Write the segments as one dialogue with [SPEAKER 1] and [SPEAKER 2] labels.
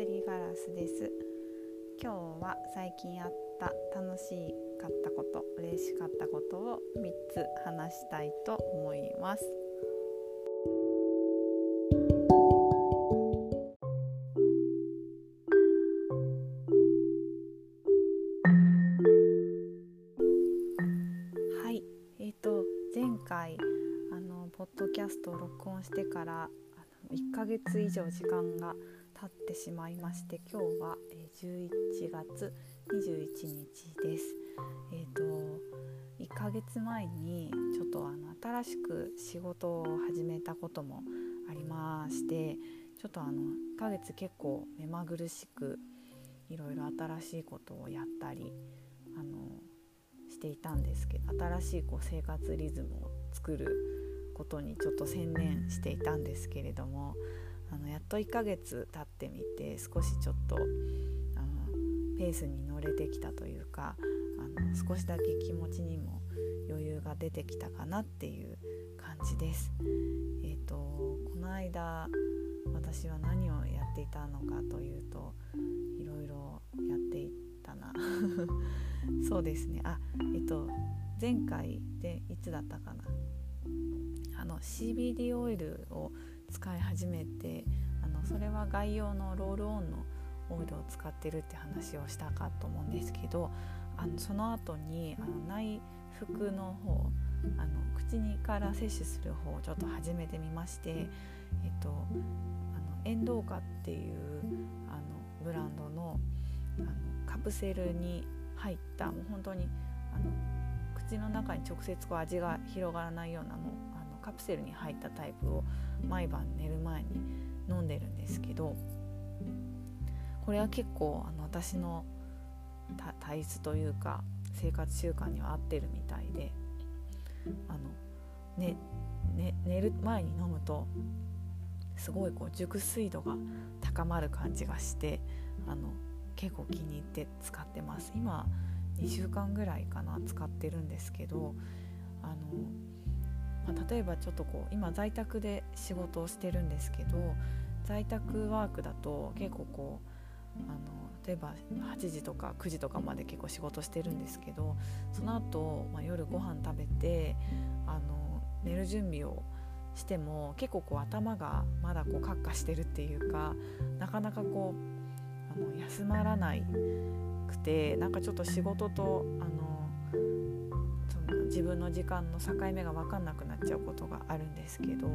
[SPEAKER 1] すりガラスです。今日は最近あった楽しかったこと嬉しかったことを3つ話したいと思います。はい。えーと前回あのポッドキャストを録音してから1ヶ月以上時間が経ってしまいまして今日は11月21日です。えーと、1ヶ月前にちょっとあの新しく仕事を始めたこともありましてちょっとあの1ヶ月結構目まぐるしくいろいろ新しいことをやったりあのしていたんですけど新しいこう生活リズムを作ることにちょっと専念していたんですけれどもあのやっと1ヶ月経ってみて少しちょっとあのペースに乗れてきたというかあの少しだけ気持ちにも余裕が出てきたかなっていう感じです。えーと、この間私は何をやっていたのかというといろいろやっていったな。そうですね。あえっ、と前回でいつだったかな。あの CBD オイルを使い始めてあのそれは外用のロールオンのオイルを使ってるって話をしたかと思うんですけどあのその後にあの内服の方あの口にから摂取する方をちょっと始めてみまして、えっと、あのエンドーカっていうあのブランドのあのカプセルに入ったもう本当にあの口の中に直接こう味が広がらないようなもうカプセルに入ったタイプを毎晩寝る前に飲んでるんですけどこれは結構あの私の体質というか生活習慣には合ってるみたいであの、ねね、寝る前に飲むとすごいこう熟睡度が高まる感じがしてあの結構気に入って使ってます。今2週間ぐらいかな使ってるんですけどあのまあ、例えばちょっとこう今在宅で仕事をしてるんですけど在宅ワークだと結構こうあの例えば8時とか9時とかまで結構仕事してるんですけどその後、まあ夜ご飯食べてあの寝る準備をしても結構こう頭がまだこうカッカしてるっていうかなかなかこうあの休まらなくてなんかちょっと仕事とあの自分の時間の境目が分かんなくなっちゃうことがあるんですけど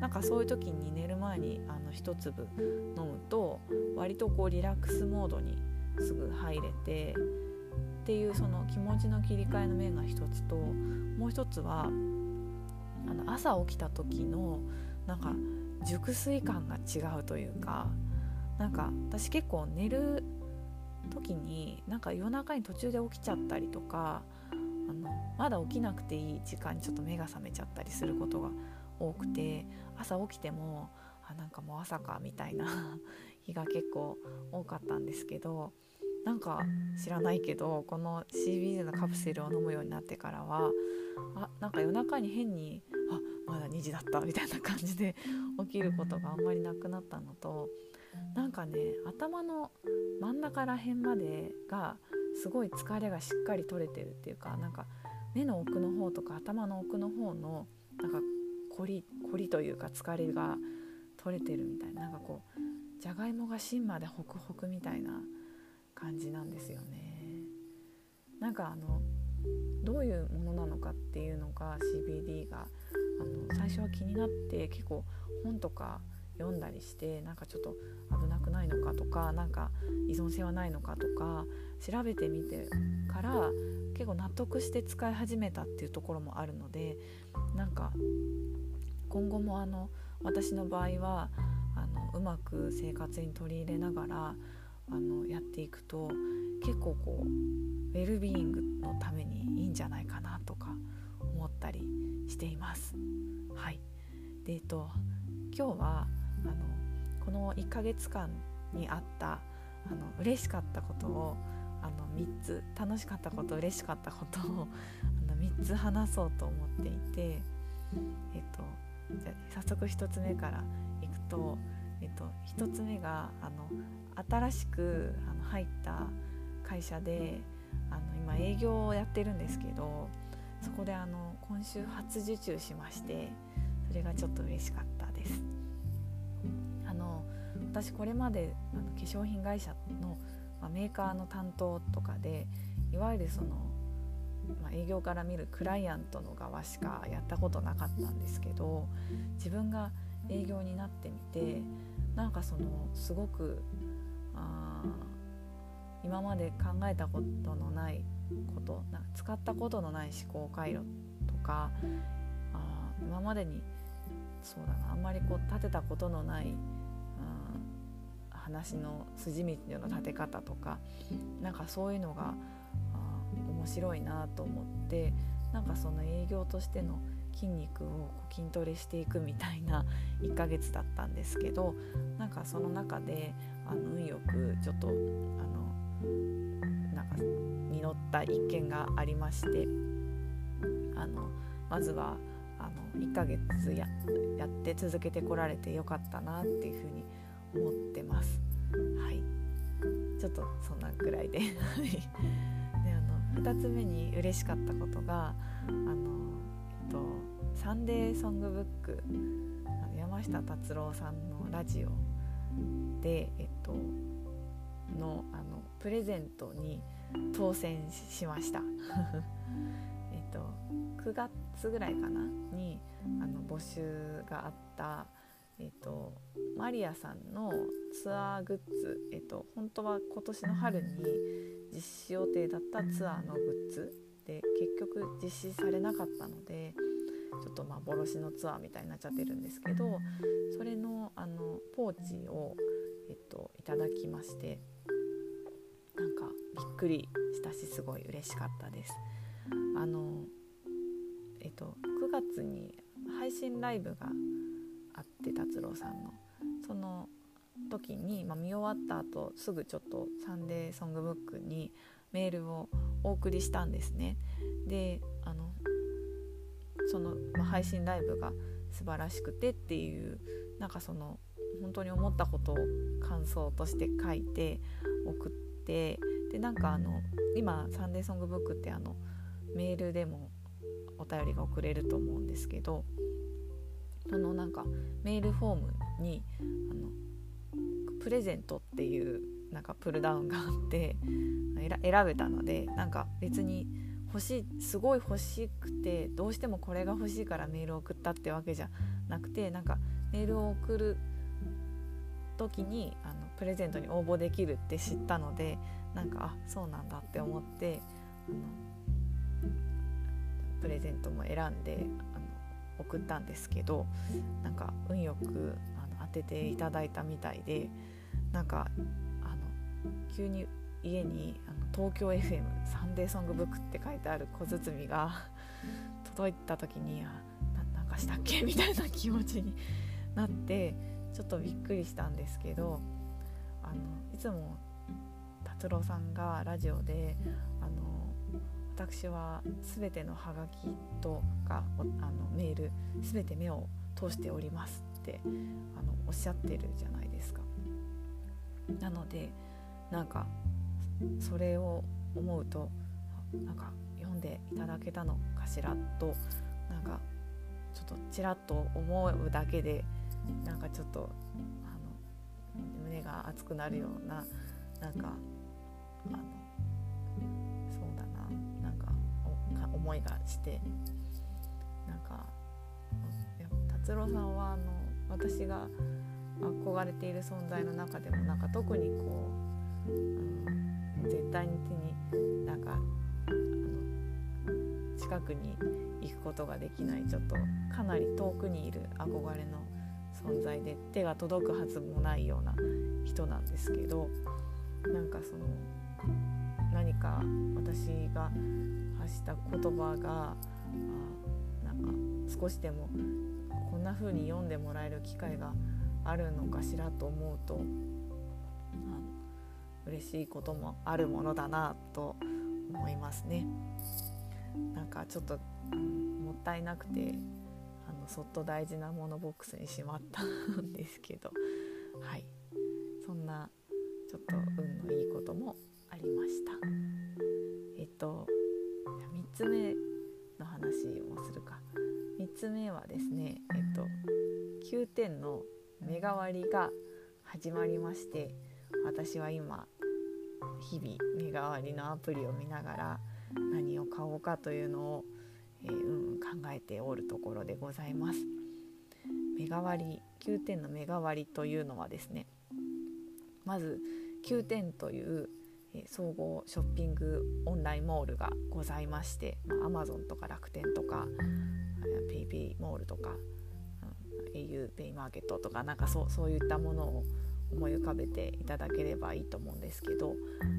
[SPEAKER 1] なんかそういう時に寝る前にあの一粒飲むと割とこうリラックスモードにすぐ入れてっていうその気持ちの切り替えの面が一つともう一つはあの朝起きた時のなんか熟睡感が違うというかなんか私結構寝る時になんか夜中に途中で起きちゃったりとかあのまだ起きなくていい時間にちょっと目が覚めちゃったりすることが多くて朝起きてもあなんかもう朝かみたいな 日が結構多かったんですけどなんか知らないけどこの CBD のカプセルを飲むようになってからはあなんか夜中に変にあまだ2時だったみたいな感じで 起きることがあんまりなくなったのとなんかね頭の真ん中ら辺までがすごい疲れがしっかり取れてるっていうかなんか目の奥の方とか頭の奥の方のなんか凝り凝りというか疲れが取れてるみたいななんかこうじゃがいもが芯までホクホクみたいな感じなんですよね。なんかあのどういうものなのかっていうのが CBD があの最初は気になって結構本とか読んだりしてなんかちょっと危なくないのかとかなんか依存性はないのかとか調べてみてから結構納得して使い始めたっていうところもあるのでなんか今後もあの私の場合はあのうまく生活に取り入れながらあのやっていくと結構こうウェルビーイングのためにいいんじゃないかなとか思ったりしています。はい、でえっと今日はあのこの1ヶ月間にあったあの嬉しかったことをあの3つ楽しかったこと嬉しかったことをあの3つ話そうと思っていて、えっと、じゃ早速1つ目からいくと、えっと、1つ目があの新しくあの入った会社であの今営業をやってるんですけどそこであの今週初受注しましてそれがちょっと嬉しかったです。私これまであの化粧品会社の、まあ、メーカーの担当とかでいわゆるその、まあ、営業から見るクライアントの側しかやったことなかったんですけど自分が営業になってみてなんかそのすごくあ今まで考えたことのないことな使ったことのない思考回路とかあ今までにそうだなあんまりこう立てたことのない話の筋道の立て方とかなんかそういうのが面白いなと思ってなんかその営業としての筋肉を筋トレしていくみたいな 1ヶ月だったんですけどなんかその中であの運よくちょっとあのなんか実った一件がありましてあのまずはあの1ヶ月ややって続けてこられてよかったなっていうふうに思ってます。はい。ちょっとそんなぐらいで。であの2つ目に嬉しかったことがあの、えっと、サンデーソングブックあの山下達郎さんのラジオで、えっと、のあのプレゼントに当選しました。えっと9月ぐらいかな？にあの募集があったえっと、マリアさんのツアーグッズ、えっと、本当は今年の春に実施予定だったツアーのグッズで結局実施されなかったのでちょっと幻のツアーみたいになっちゃってるんですけどそれのあのポーチを、えっと、いただきましてなんかびっくりしたしすごい嬉しかったです。あのえっと、9月に配信ライブがあって達郎さんのその時に、まあ、見終わった後すぐちょっと「サンデーソングブック」にメールをお送りしたんですね。であのその、まあ、配信ライブが素晴らしくてっていうなんかその本当に思ったことを感想として書いて送ってでなんかあの今「サンデーソングブック」ってあのメールでもお便りが送れると思うんですけどそのなんかメールフォームにあのプレゼントっていうなんかプルダウンがあって 選べたのでなんか別に欲しいすごい欲しくてどうしてもこれが欲しいからメールを送ったってわけじゃなくてなんかメールを送る時にあのプレゼントに応募できるって知ったのでなんかあそうなんだって思ってあのプレゼントも選んで送ったんですけどなんか運よくあの当てていただいたみたいでなんかあの急に家にあの東京 FM サンデーソングブックって書いてある小包が 届いた時にあなんかしたっけ？みたいな気持ちに なってちょっとびっくりしたんですけどあのいつも達郎さんがラジオであの私は全てのハガキとかあのメール全て目を通しておりますってあのおっしゃってるじゃないですか。なのでなんかそれを思うとなんか読んでいただけたのかしらとなんかちょっとちらっと思うだけでなんかちょっとあの胸が熱くなるようななんかあの思いがしてなんか達郎さんはあの私が憧れている存在の中でもなんか特にこう、絶対に手になんかあの近くに行くことができないちょっとかなり遠くにいる憧れの存在で手が届くはずもないような人なんですけどなんかその何か私がした言葉があなんか少しでもこんな風に読んでもらえる機会があるのかしらと思うと嬉しいこともあるものだなと思いますね。なんかちょっともったいなくてあのそっと大事なものボックスにしまったんですけどはいそんなちょっと運のいいこともありましたえっと3つ目の話をするか3つ目はですねえっと9点の目代わりが始まりまして私は今日々目代わりのアプリを見ながら何を買おうかというのを、えー、うん、考えておるところでございます。目代わり9点の目代わりというのはですねまず9点という、え、総合ショッピングオンラインモールがございまして、まあ、Amazon とか楽天とか PayPay モールとか、うん、au ペイマーケットとかなんかそうそういったものを思い浮かべていただければいいと思うんですけど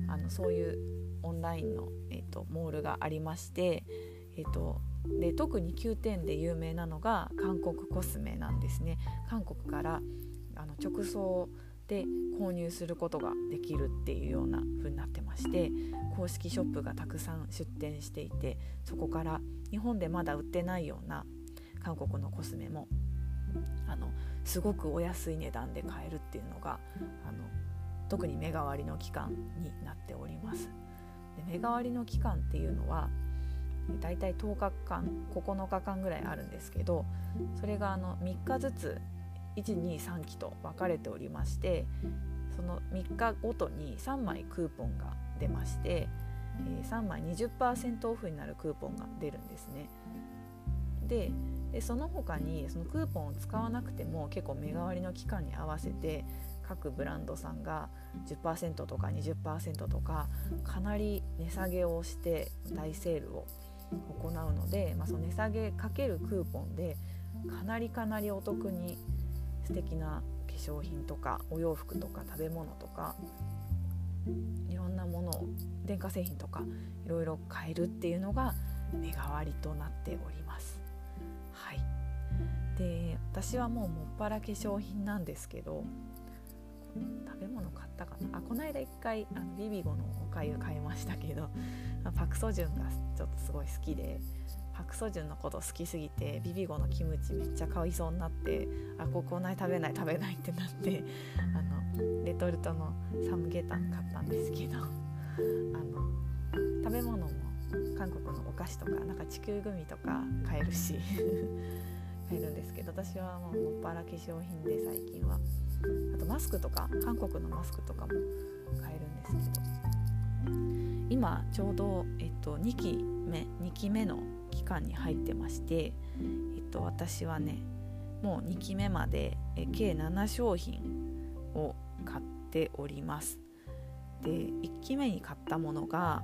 [SPEAKER 1] あのそういうオンラインの、えーと、モールがありまして、えーと、で特に9点で有名なのが韓国コスメなんですね。韓国からあの直送で購入することができるっていうような風になってまして公式ショップがたくさん出店していてそこから日本でまだ売ってないような韓国のコスメもあのすごくお安い値段で買えるっていうのがあの特に目代わりの期間になっております。で目代わりの期間っていうのはだいたい10日間9日間ぐらいあるんですけどそれがあの3日ずつ123期と分かれておりましてその3日ごとに3枚クーポンが出まして、えー、3枚20%オフになるクーポンが出るんですね。ででその他にそのクーポンを使わなくても結構目代わりの期間に合わせて各ブランドさんが10%とか20%とかかなり値下げをして大セールを行うので、まあ、その値下げかけるクーポンでかなりかなりお得に素敵な化粧品とかお洋服とか食べ物とかいろんなものを電化製品とかいろいろ買えるっていうのが目代わりとなっております。はい、で私はもうもっぱら化粧品なんですけど食べ物買ったかな？あこの間一回あのビビゴのおかゆ買いましたけどパク・ソジュンがちょっとすごい好きでパク・ソジュンのこと好きすぎてビビゴのキムチめっちゃ買いそうになってあここない食べない食べないってなって あのレトルトのサムゲタン買ったんですけど あの食べ物も韓国のお菓子とかなんか地球グミとか買えるし 買えるんですけど私はもうもっぱら化粧品で最近は。あとマスクとか韓国のマスクとかも買えるんですけど。今ちょうど、えっと、2期目2期目の期間に入ってまして、えっと、私はねもう2期目まで計7商品を買っております。で1期目に買ったものが、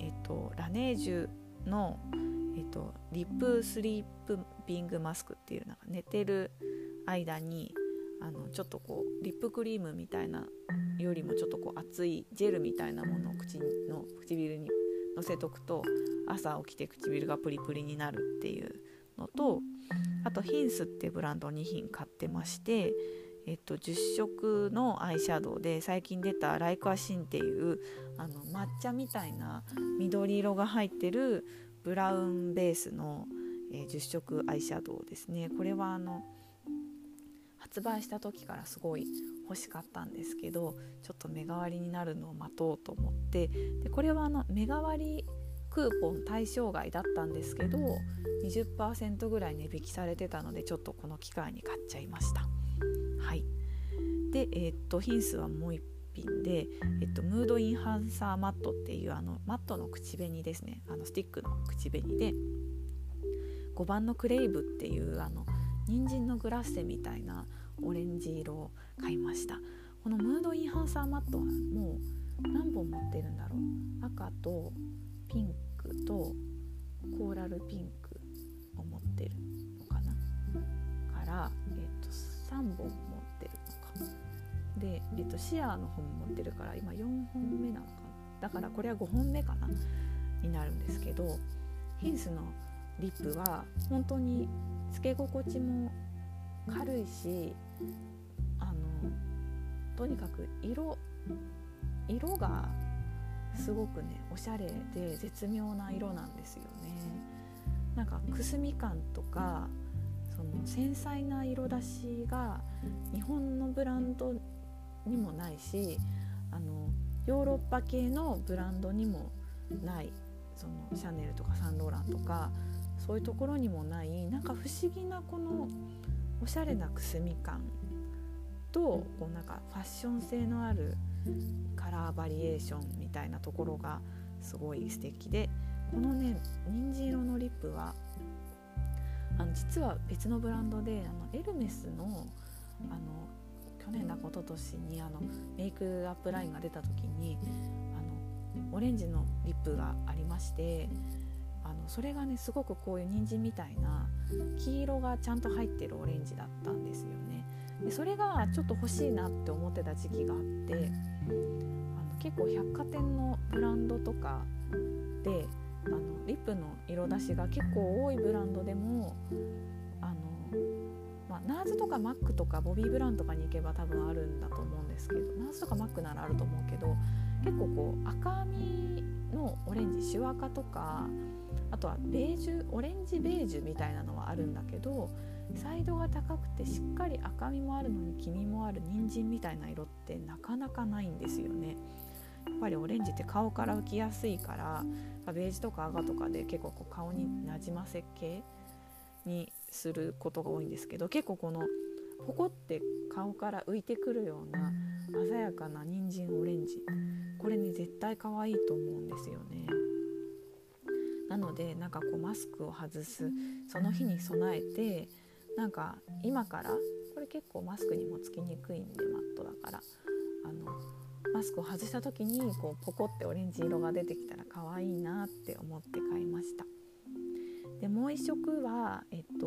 [SPEAKER 1] えっと、ラネージュの、えっと、リップスリープピングマスクっていうなんか寝てる間にあのちょっとこうリップクリームみたいなよりもちょっとこう熱いジェルみたいなものを口の唇にのせとくと朝起きて唇がプリプリになるっていうのとあとヒンスってブランド2品買ってまして、えっと、10色のアイシャドウで最近出たライクアシンっていうあの抹茶みたいな緑色が入ってるブラウンベースの、え、10色アイシャドウですね。これはあの発売した時からすごい欲しかったんですけどちょっと目代わりになるのを待とうと思ってでこれはあの目代わりクーポン対象外だったんですけど20%ぐらい値引きされてたのでちょっとこの機会に買っちゃいました。はい。でえー、っとヒンスはもう1品で、えっと、ムードインハンサーマットっていうあのマットの口紅ですね。あのスティックの口紅で5番のクレイブっていうあの人参のグラッセみたいなオレンジ色を買いました。このムードインハンサーマットはもう何本持ってるんだろう。赤とピンクとコーラルピンクを持ってるのかな。から、えーと、3本持ってるのか。で、えーと、シアーの本持ってるから今4本目なのかな。だからこれは5本目かな。になるんですけどヒンスのリップは本当につけ心地も軽いしあのとにかく色色がすごくねおしゃれで絶妙な色なんですよね。なんかくすみ感とかその繊細な色出しが日本のブランドにもないしあのヨーロッパ系のブランドにもないそのシャネルとかサンローランとかそういうところにもないなんか不思議なこのおしゃれなくすみ感とこうなんかファッション性のあるカラーバリエーションみたいなところがすごい素敵でこのね人参色のリップはあの実は別のブランドであのエルメスのあの去年だか一昨年にあのメイクアップラインが出た時にあのオレンジのリップがありましてあのそれがねすごくこういう人参みたいな黄色がちゃんと入ってるオレンジだったんですよね。でそれがちょっと欲しいなって思ってた時期があってあの結構百貨店のブランドとかであのリップの色出しが結構多いブランドでもあの、まあ、ナーズとかマックとかボビー・ブラウンとかに行けば多分あるんだと思うんですけどナーズとかマックならあると思うけど結構こう赤みのオレンジシワカとかあとはベージュオレンジベージュみたいなのはあるんだけどサイドが高くてしっかり赤みもあるのに黄身もある人参みたいな色ってなかなかないんですよね。やっぱりオレンジって顔から浮きやすいからベージュとか赤とかで結構こう顔になじませ系にすることが多いんですけど結構このポコって顔から浮いてくるような鮮やかな人参オレンジこれね絶対可愛いと思うんですよね。なのでなんかこうマスクを外すその日に備えてなんか今からこれ結構マスクにもつきにくいんでマットだからあのマスクを外した時にこうポコってオレンジ色が出てきたら可愛いなって思って買いました。でもう一色はえっと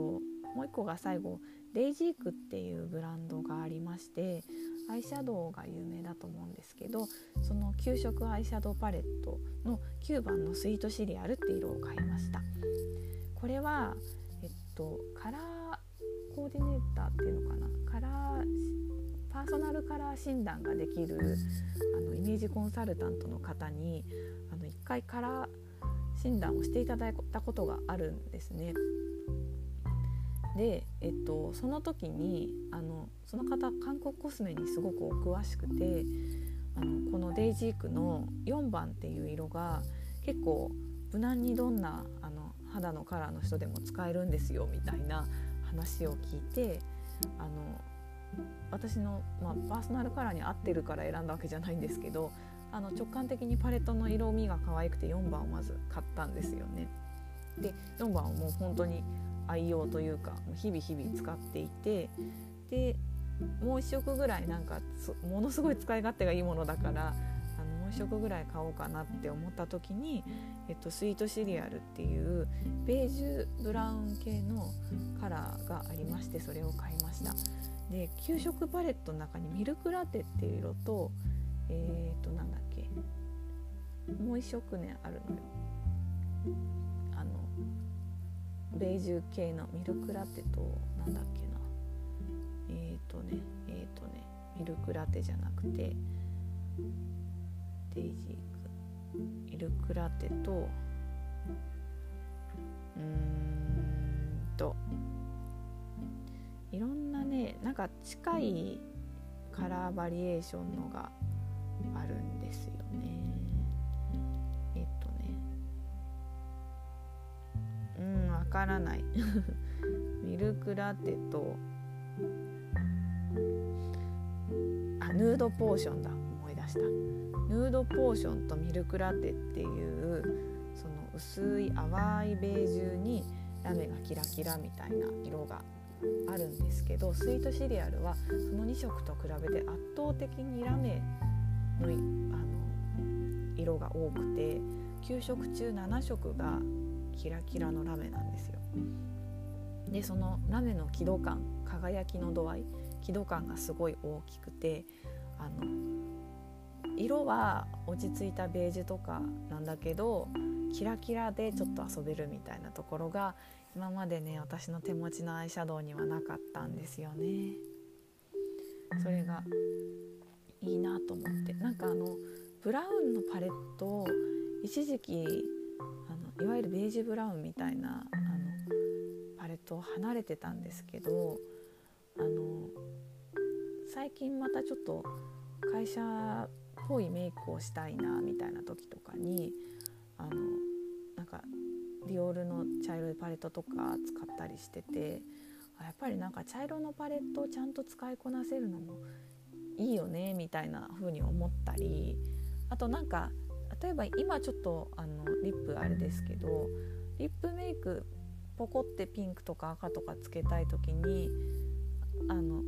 [SPEAKER 1] もう一個が最後デイジークっていうブランドがありましてアイシャドウが有名だと思うんですけどその9色アイシャドウパレットの9番のスイートシリアルって色を買いました。これはえっとカラーコーディネーターっていうのかなカラーパーソナルカラー診断ができるあのイメージコンサルタントの方にあの1回カラー診断をしていただいたことがあるんですね。で、えっと、その時にあのその方韓国コスメにすごくお詳しくてあのこのデイジークの4番っていう色が結構無難にどんなあの肌のカラーの人でも使えるんですよみたいな話を聞いてあの私の、まあ、パーソナルカラーに合ってるから選んだわけじゃないんですけどあの直感的にパレットの色味が可愛くて4番をまず買ったんですよね。で4番をもう本当に愛用というか日々日々使っていてでもう1色ぐらいなんかものすごい使い勝手がいいものだからあのもう1色ぐらい買おうかなって思った時に、えっと、スイートシリアルっていうベージュブラウン系のカラーがありましてそれを買いました。で給食パレットの中にミルクラテっていう色とえっ、ー、となんだっけもう一色ねあるのよあのベージュ系のミルクラテとなんだっけなえっ、ー、とねえっ、ー、とねミルクラテじゃなくてデイジークミルクラテとうーんといろんなねなんか近いカラーバリエーションのがあるんですよね。えっとね。うんわからない。ミルクラテとあヌードポーションだ。したヌードポーションとミルクラテっていうその薄い淡いベージュにラメがキラキラみたいな色があるんですけどスイートシリアルはその2色と比べて圧倒的にラメのあの色が多くて9色中7色がキラキラのラメなんですよ。でそのラメの輝度感輝きの度合い輝度感がすごい大きくてあの色は落ち着いたベージュとかなんだけどキラキラでちょっと遊べるみたいなところが今までね私の手持ちのアイシャドウにはなかったんですよね。それがいいなと思ってなんかあのブラウンのパレットを一時期あのいわゆるベージュブラウンみたいなあのパレットを離れてたんですけどあの最近またちょっと会社ぽいメイクをしたいなみたいな時とかにあのなんかディオールの茶色いパレットとか使ったりしててやっぱりなんか茶色のパレットをちゃんと使いこなせるのもいいよねみたいな風に思ったりあとなんか例えば今ちょっとあのリップあれですけどリップメイクポコってピンクとか赤とかつけたい時にあの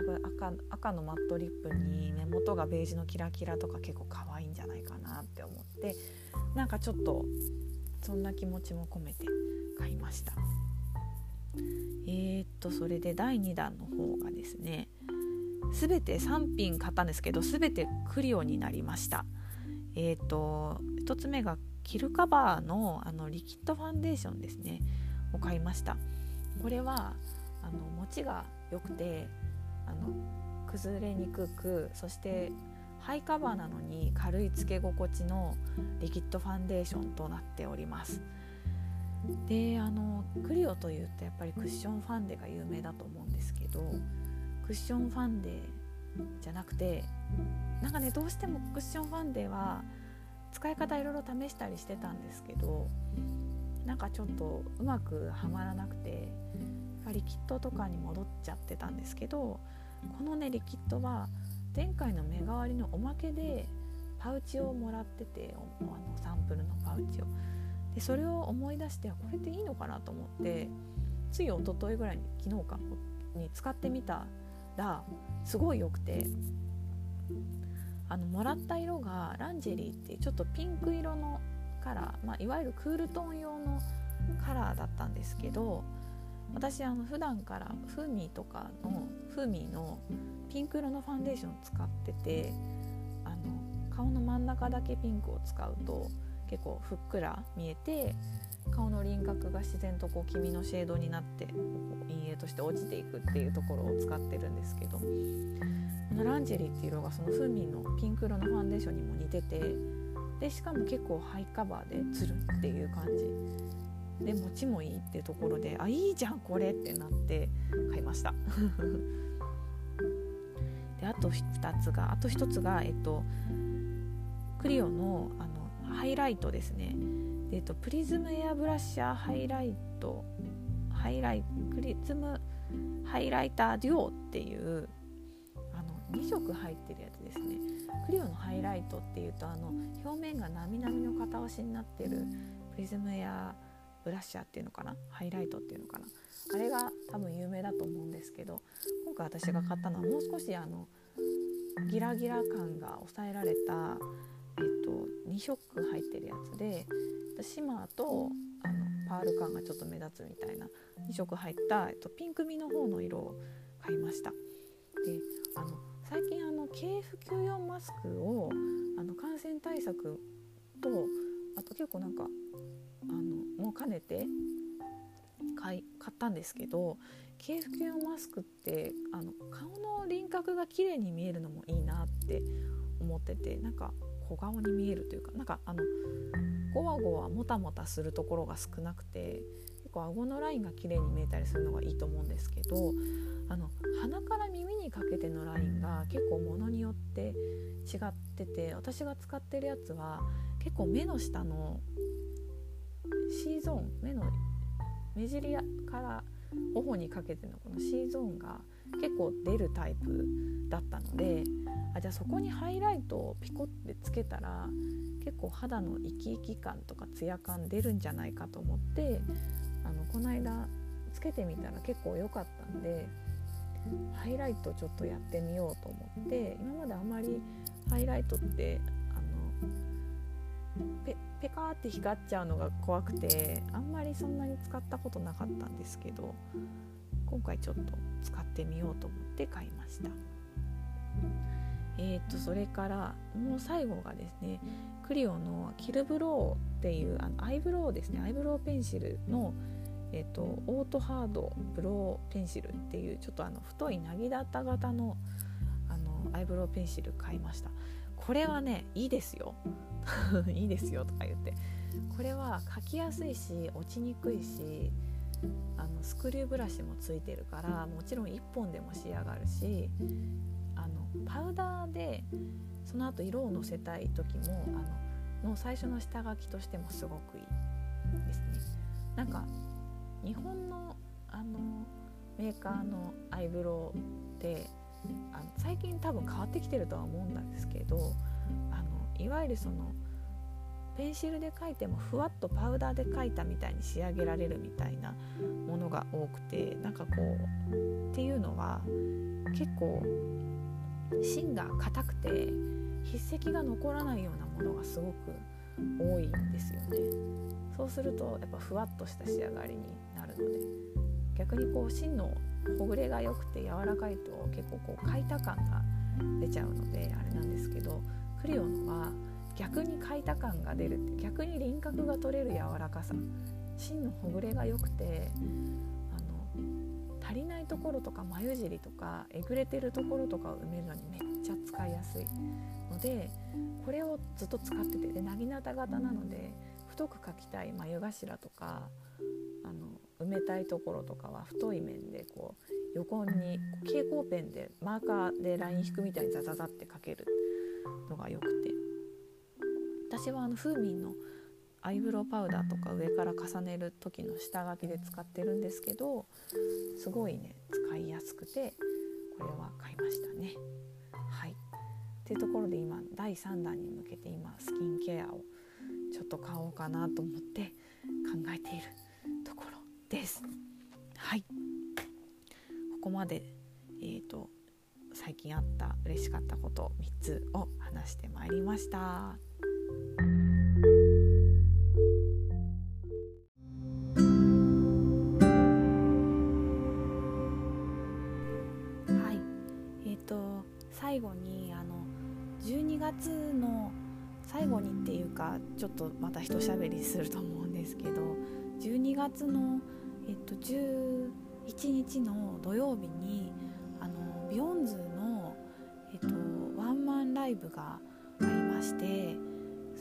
[SPEAKER 1] 赤赤のマットリップに根元がベージュのキラキラとか結構可愛いんじゃないかなって思ってなんかちょっとそんな気持ちも込めて買いました。えー、っとそれで第2弾の方がですね全て3品買ったんですけど全てクリオになりました。えー、っと1つ目がキルカバーのあのリキッドファンデーションですねを買いました。これはあの持ちが良くてあの崩れにくくそしてハイカバーなのに軽いつけ心地のリキッドファンデーションとなっております。であのクリオというとやっぱりクッションファンデが有名だと思うんですけどクッションファンデじゃなくてなんかねどうしてもクッションファンデは使い方いろいろ試したりしてたんですけどなんかちょっとうまくはまらなくてリキッドとかに戻っちゃってたんですけどこのねリキッドは前回の目代わりのおまけでパウチをもらっててあのサンプルのパウチを。でそれを思い出してこれっていいのかなと思ってつい一昨日ぐらいに昨日かに使ってみたらすごい良くてあのもらった色がランジェリーっていうちょっとピンク色のカラー、まあ、いわゆるクールトーン用のカラーだったんですけど私あの普段からフーミーとかのフーミーのピンク色のファンデーション使っててあの顔の真ん中だけピンクを使うと結構ふっくら見えて顔の輪郭が自然とこう黄身のシェードになって陰影として落ちていくっていうところを使ってるんですけどこのランジェリーっていう色がそのフーミーのピンク色のファンデーションにも似ててでしかも結構ハイカバーでつるっていう感じ。で持ちもいいっていうところであいいじゃんこれってなって買いました。であと2つがあと1つがえっとクリオのあのハイライトですね。で、えっと、プリズムエアブラッシャーハイライトハイライクリズムハイライターデュオっていうあの2色入ってるやつですね。クリオのハイライトっていうとあの表面がなみなみの片押しになってるプリズムエアブラッシャーっていうのかな？ハイライトっていうのかな？あれが多分有名だと思うんですけど今回私が買ったのはもう少しあのギラギラ感が抑えられた、えっと、2色入ってるやつでシマーとあのパール感がちょっと目立つみたいな2色入った、えっと、ピンク味の方の色を買いました。であの最近あの KF94 マスクをあの感染対策とあと結構なんかあのも兼ねて買い買ったんですけど警服用マスクってあの顔の輪郭が綺麗に見えるのもいいなって思っててなんか小顔に見えるというかなんかあのゴワゴワもたもたするところが少なくて結構顎のラインが綺麗に見えたりするのがいいと思うんですけどあの鼻から耳にかけてのラインが結構ものによって違ってて私が使ってるやつは結構目の下の C ゾーン目の目尻から頬にかけてのこの C ゾーンが結構出るタイプだったのであじゃあそこにハイライトをピコってつけたら結構肌の生き生き感とかツヤ感出るんじゃないかと思ってあのこの間つけてみたら結構良かったんでハイライトちょっとやってみようと思って今まであまりハイライトってあのペペカーって光っちゃうのが怖くてあんまりそんなに使ったことなかったんですけど今回ちょっと使ってみようと思って買いました。えー、とそれからもう最後がですねクリオのキルブローっていうあのアイブロウですねアイブロウペンシルのえーと、オートハードブローペンシルっていうちょっとあの太いなぎだった型のあのアイブロウペンシル買いました。これはねいいですよ いいですよとか言ってこれは書きやすいし落ちにくいしあのスクリューブラシもついてるからもちろん1本でも仕上がるしあのパウダーでその後色をのせたい時もあのの最初の下書きとしてもすごくいいですね。なんか日本のあのメーカーのアイブロウってあの最近多分変わってきてるとは思うんですけどあのいわゆるそのペンシルで描いてもふわっとパウダーで描いたみたいに仕上げられるみたいなものが多くてなんかこうっていうのは結構芯が硬くて筆跡が残らないようなものがすごく多いんですよね。そうするとやっぱふわっとした仕上がりになるので逆にこう芯のほぐれが良くて柔らかいと結構こう書いた感が出ちゃうのであれなんですけどクリオのは逆に書いた感が出るって逆に輪郭が取れる柔らかさ。芯のほぐれが良くてあの足りないところとか眉尻とかえぐれてるところとかを埋めるのにめっちゃ使いやすいのでこれをずっと使っててでなぎなた型なので太く描きたい眉頭とかあの埋めたいところとかは太い面でこう横に蛍光ペンでマーカーでライン引くみたいにザザザって描けるのがよくて。私はあのフーミンのアイブロウパウダーとか上から重ねる時の下書きで使ってるんですけどすごいね使いやすくてこれは買いましたね。はい。っていうところで今第3弾に向けて今スキンケアをちょっと買おうかなと思って考えている。です。はいここまで、えーと、最近あった嬉しかったこと3つを話してまいりました。はい、えーと最後にあの12月の最後にっていうかちょっとまた一しゃべりすると思うんですけど12月の、えっと、11日の土曜日にあのビヨンズの、えっと、ワンマンライブがありまして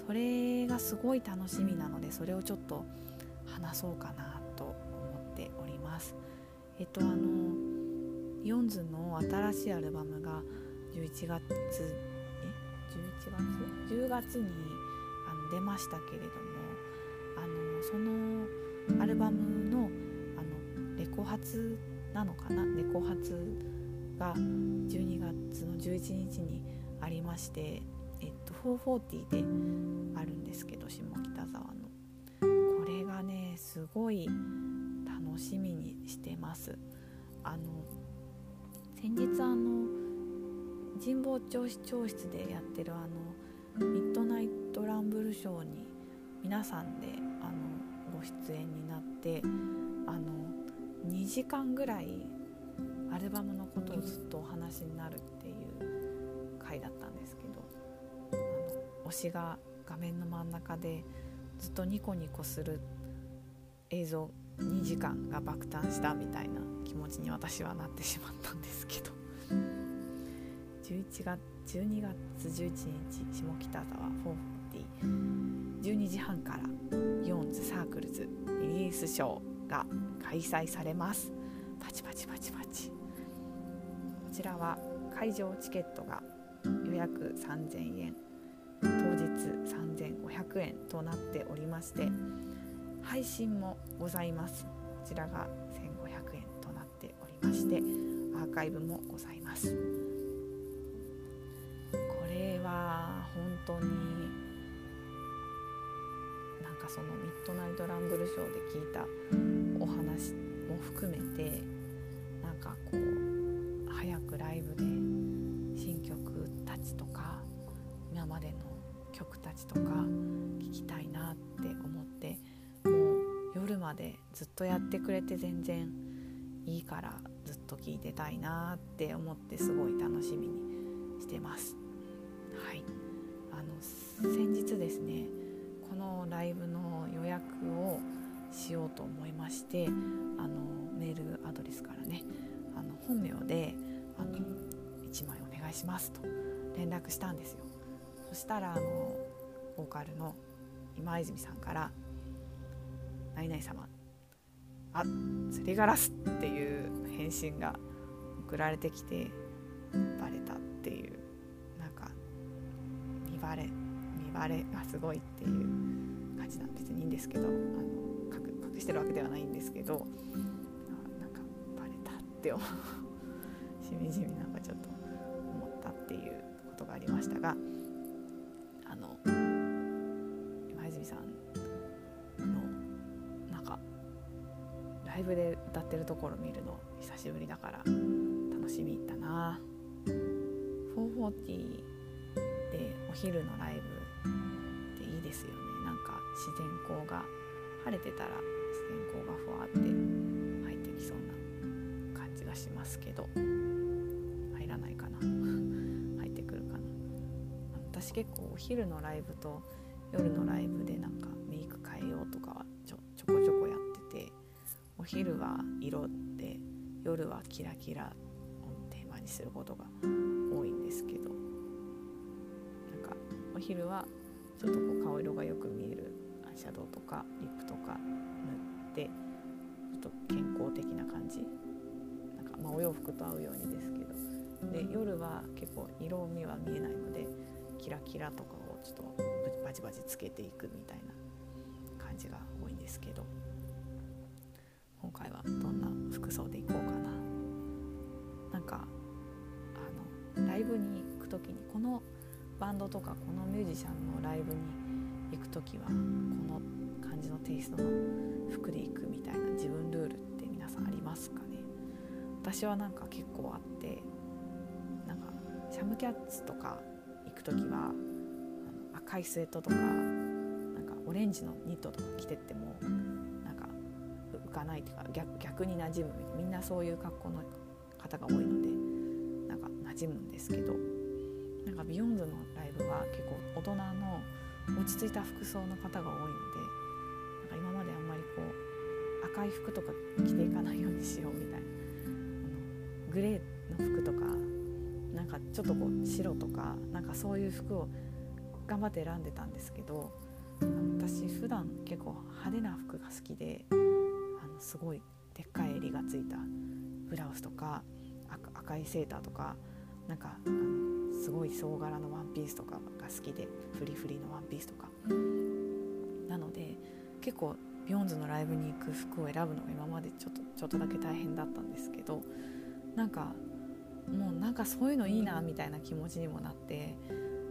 [SPEAKER 1] それがすごい楽しみなのでそれをちょっと話そうかなと思っております。えっとあのビヨンズの新しいアルバムが11月え11月？10月にあの出ましたけれどもあのそのアルバムのあのレコ発なのかな？レコ発が12月の11日にありまして、えっと、440であるんですけど下北沢の。これがねすごい楽しみにしてます。あの先日あの神保町市長室でやってるあのミッドナイトランブルショーに皆さんであの出演になってあの2時間ぐらいアルバムのことをずっとお話になるっていう回だったんですけどあの推しが画面の真ん中でずっとニコニコする映像2時間が爆誕したみたいな気持ちに私はなってしまったんですけど。11月12月11日下北沢440 12時半からヨンズサークルズリリースショーが開催されます。パチパチパチパチ。こちらは会場チケットが予約3000円当日3500円となっておりまして配信もございます。こちらが1500円となっておりましてアーカイブもございます。これは本当にかそのミッドナイトランブルショーで聞いたお話も含めてなんかこう早くライブで新曲たちとか今までの曲たちとか聞きたいなって思ってもう夜までずっとやってくれて全然いいからずっと聴いてたいなって思ってすごい楽しみにしてます。はいあの先日ですねのライブの予約をしようと思いましてあのメールアドレスからねあの本名であの1枚お願いしますと連絡したんですよ。そしたらあのボーカルの今泉さんから「何々様あ釣りガラス」っていう返信が送られてきてバレたっていうなんか見バレ見バレがすごいっていう感じなん別にいいんですけどあの隠隠してるわけではないんですけどなんかバレたって思う。しみじみなんかちょっと思ったっていうことがありましたがあの今泉さんのなんかライブで歌ってるところ見るの久しぶりだから楽しみだな。440でお昼のライブっていいですよね。自然光が晴れてたら自然光がふわって入ってきそうな感じがしますけど。入らないかな。入ってくるかな。私結構お昼のライブと夜のライブでなんかメイク変えようとかはちょちょこちょこやっててお昼は色で夜はキラキラをテーマにすることが多いんですけど。なんかお昼はちょっとこう顔色がよく見えシャドウとかリップとか塗ってちょっと健康的な感じ。なんかまあお洋服と合うようにですけど。で夜は結構色味は見えないのでキラキラとかをちょっとバチバチつけていくみたいな感じが多いんですけど。今回はどんな服装でいこうかな。なんかあのライブに行く時にこのバンドとかこのミュージシャンのライブに行く時はこの感じのテイストの服で行くみたいな自分ルールって皆さんありますかね？私はなんか結構あってなんかシャムキャッツとか行く時は赤いスウェットとかなんかオレンジのニットとか着てってもなんか浮かないっていうか逆逆に馴染むみんなそういう格好の方が多いのでなんか馴染むんですけどなんかビヨンズのライブは結構大人の落ち着いた服装の方が多いのでなんか今まであんまりこう赤い服とか着ていかないようにしようみたいな。グレーの服とかなんかちょっとこう白とかなんかそういう服を頑張って選んでたんですけど私普段結構派手な服が好きであのすごいでっかい襟がついたブラウスとか赤いセーターとかなんかあのすごい総柄のワンピースとかが好きでフリフリのワンピースとか。なので結構ビヨンズのライブに行く服を選ぶのが今までちょっとちょっとだけ大変だったんですけどなんかもうなんかそういうのいいなみたいな気持ちにもなって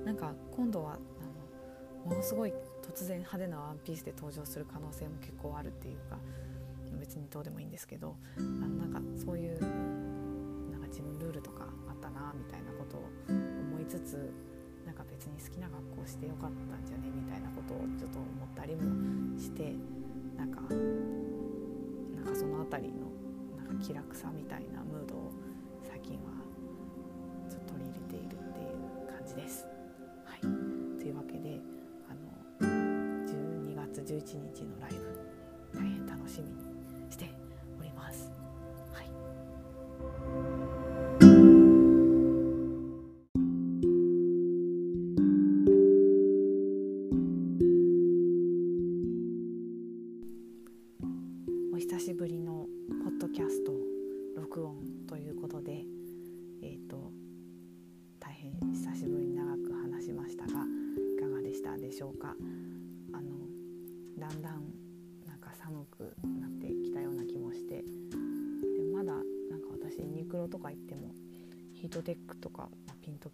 [SPEAKER 1] なんか今度はあのものすごい突然派手なワンピースで登場する可能性も結構あるっていうか別にどうでもいいんですけどあのなんかそういうなんか自分ルールとかつなんか別に好きな格好してよかったんじゃねみたいなことをちょっと思ったりもしてなんかなんかその辺りのなんか気楽さみたいなムードを最近はちょっと取り入れているっていう感じです。はい、というわけであの12月11日のライブ大変楽しみに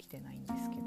[SPEAKER 1] きてないんですけ